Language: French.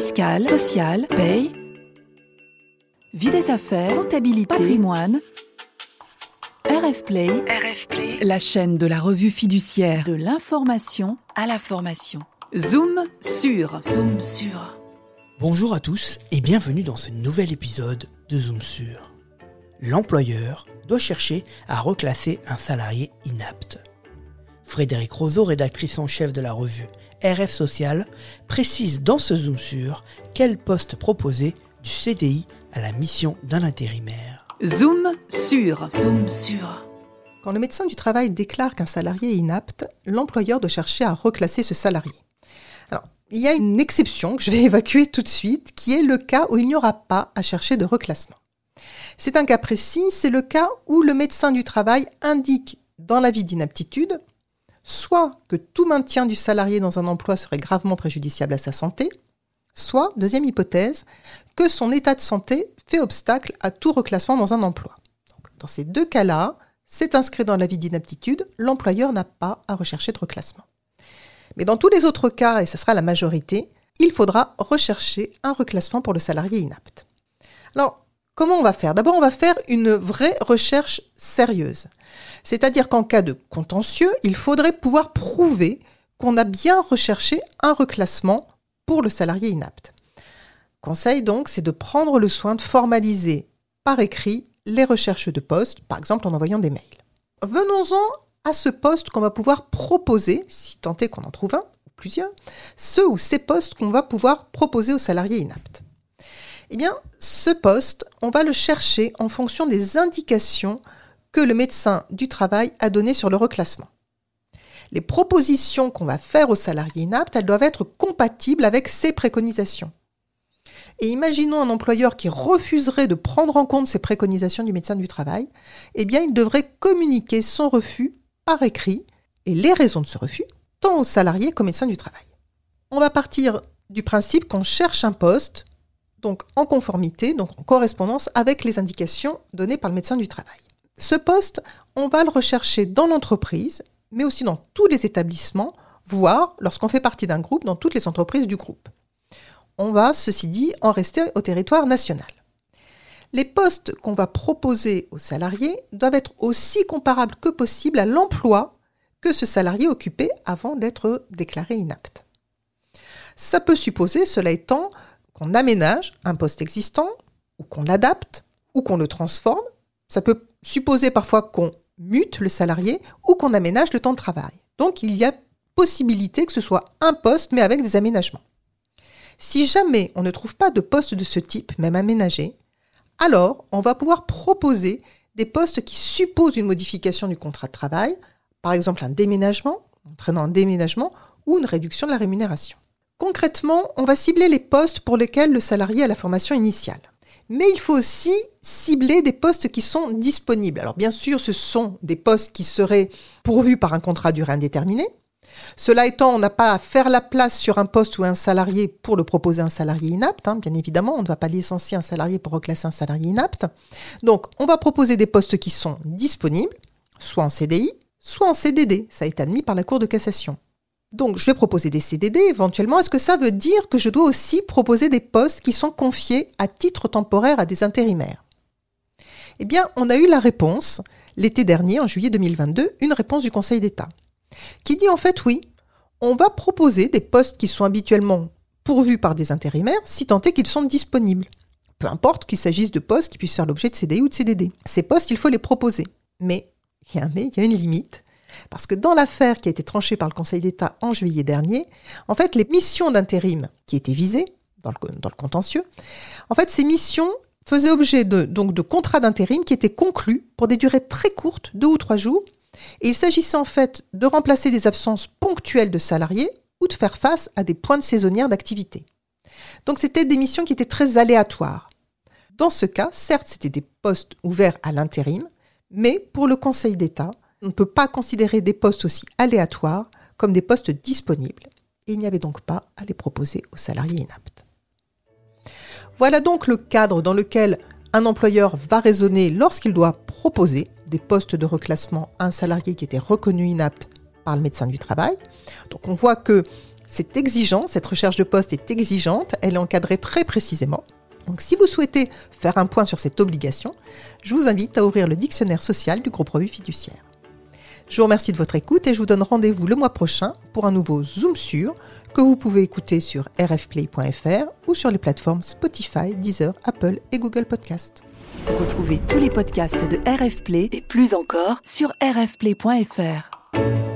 fiscale, sociale, paye, vie des affaires, comptabilité, patrimoine. RF Play, la chaîne de la revue fiduciaire de l'information à la formation. Zoom sur, zoom sur. Bonjour à tous et bienvenue dans ce nouvel épisode de Zoom sur. L'employeur doit chercher à reclasser un salarié inapte. Frédéric Roseau, rédactrice en chef de la revue RF Social, précise dans ce Zoom sur quel poste proposer du CDI à la mission d'un intérimaire. Zoom sur, zoom sur. Quand le médecin du travail déclare qu'un salarié est inapte, l'employeur doit chercher à reclasser ce salarié. Alors, il y a une exception que je vais évacuer tout de suite, qui est le cas où il n'y aura pas à chercher de reclassement. C'est un cas précis, c'est le cas où le médecin du travail indique dans l'avis d'inaptitude soit que tout maintien du salarié dans un emploi serait gravement préjudiciable à sa santé, soit, deuxième hypothèse, que son état de santé fait obstacle à tout reclassement dans un emploi. dans ces deux cas-là, c'est inscrit dans l'avis d'inaptitude, l'employeur n'a pas à rechercher de reclassement. Mais dans tous les autres cas, et ce sera la majorité, il faudra rechercher un reclassement pour le salarié inapte. Alors, comment on va faire? D'abord, on va faire une vraie recherche sérieuse. C'est-à-dire qu'en cas de contentieux, il faudrait pouvoir prouver qu'on a bien recherché un reclassement pour le salarié inapte. Conseil donc, c'est de prendre le soin de formaliser par écrit les recherches de poste, par exemple en envoyant des mails. Venons-en à ce poste qu'on va pouvoir proposer, si tant est qu'on en trouve un ou plusieurs, ceux ou ces postes qu'on va pouvoir proposer aux salariés inaptes. Eh bien, ce poste, on va le chercher en fonction des indications que le médecin du travail a donné sur le reclassement. Les propositions qu'on va faire aux salariés inaptes, elles doivent être compatibles avec ces préconisations. Et imaginons un employeur qui refuserait de prendre en compte ces préconisations du médecin du travail, eh bien il devrait communiquer son refus par écrit et les raisons de ce refus, tant aux salariés qu'au médecin du travail. On va partir du principe qu'on cherche un poste, donc en conformité, donc en correspondance avec les indications données par le médecin du travail. Ce poste, on va le rechercher dans l'entreprise, mais aussi dans tous les établissements, voire lorsqu'on fait partie d'un groupe, dans toutes les entreprises du groupe. On va, ceci dit, en rester au territoire national. Les postes qu'on va proposer aux salariés doivent être aussi comparables que possible à l'emploi que ce salarié occupait avant d'être déclaré inapte. Ça peut supposer, cela étant, qu'on aménage un poste existant, ou qu'on l'adapte, ou qu'on le transforme. Ça peut supposer parfois qu'on mute le salarié ou qu'on aménage le temps de travail. Donc il y a possibilité que ce soit un poste mais avec des aménagements. Si jamais on ne trouve pas de poste de ce type, même aménagé, alors on va pouvoir proposer des postes qui supposent une modification du contrat de travail, par exemple un déménagement, entraînant un déménagement ou une réduction de la rémunération. Concrètement, on va cibler les postes pour lesquels le salarié a la formation initiale. Mais il faut aussi cibler des postes qui sont disponibles. Alors bien sûr, ce sont des postes qui seraient pourvus par un contrat durée indéterminée. Cela étant, on n'a pas à faire la place sur un poste ou un salarié pour le proposer un salarié inapte. Hein. Bien évidemment, on ne va pas licencier un salarié pour reclasser un salarié inapte. Donc, on va proposer des postes qui sont disponibles, soit en CDI, soit en CDD. Ça a été admis par la Cour de cassation. Donc, je vais proposer des CDD éventuellement. Est-ce que ça veut dire que je dois aussi proposer des postes qui sont confiés à titre temporaire à des intérimaires? Eh bien, on a eu la réponse l'été dernier, en juillet 2022, une réponse du Conseil d'État, qui dit en fait oui, on va proposer des postes qui sont habituellement pourvus par des intérimaires, si tant est qu'ils sont disponibles. Peu importe qu'il s'agisse de postes qui puissent faire l'objet de CDI ou de CDD. Ces postes, il faut les proposer. Mais, il mais, il y a une limite parce que dans l'affaire qui a été tranchée par le Conseil d'État en juillet dernier, en fait, les missions d'intérim qui étaient visées dans le, contentieux, en fait, ces missions faisaient objet de, de contrats d'intérim qui étaient conclus pour des durées très courtes, deux ou trois jours, et il s'agissait en fait de remplacer des absences ponctuelles de salariés ou de faire face à des pointes saisonnières d'activité. Donc c'était des missions qui étaient très aléatoires. Dans ce cas, certes, c'était des postes ouverts à l'intérim, mais pour le Conseil d'État, on ne peut pas considérer des postes aussi aléatoires comme des postes disponibles, et il n'y avait donc pas à les proposer aux salariés inaptes. Voilà donc le cadre dans lequel un employeur va raisonner lorsqu'il doit proposer des postes de reclassement à un salarié qui était reconnu inapte par le médecin du travail. Donc on voit que C'est exigeant, cette recherche de poste est exigeante, elle est encadrée très précisément. Donc si vous souhaitez faire un point sur cette obligation, je vous invite à ouvrir le dictionnaire social du groupe Revue Fiduciaire. Je vous remercie de votre écoute et je vous donne rendez-vous le mois prochain pour un nouveau Zoom sur que vous pouvez écouter sur rfplay.fr ou sur les plateformes Spotify, Deezer, Apple et Google Podcast. Retrouvez tous les podcasts de RF Play et plus encore sur rfplay.fr.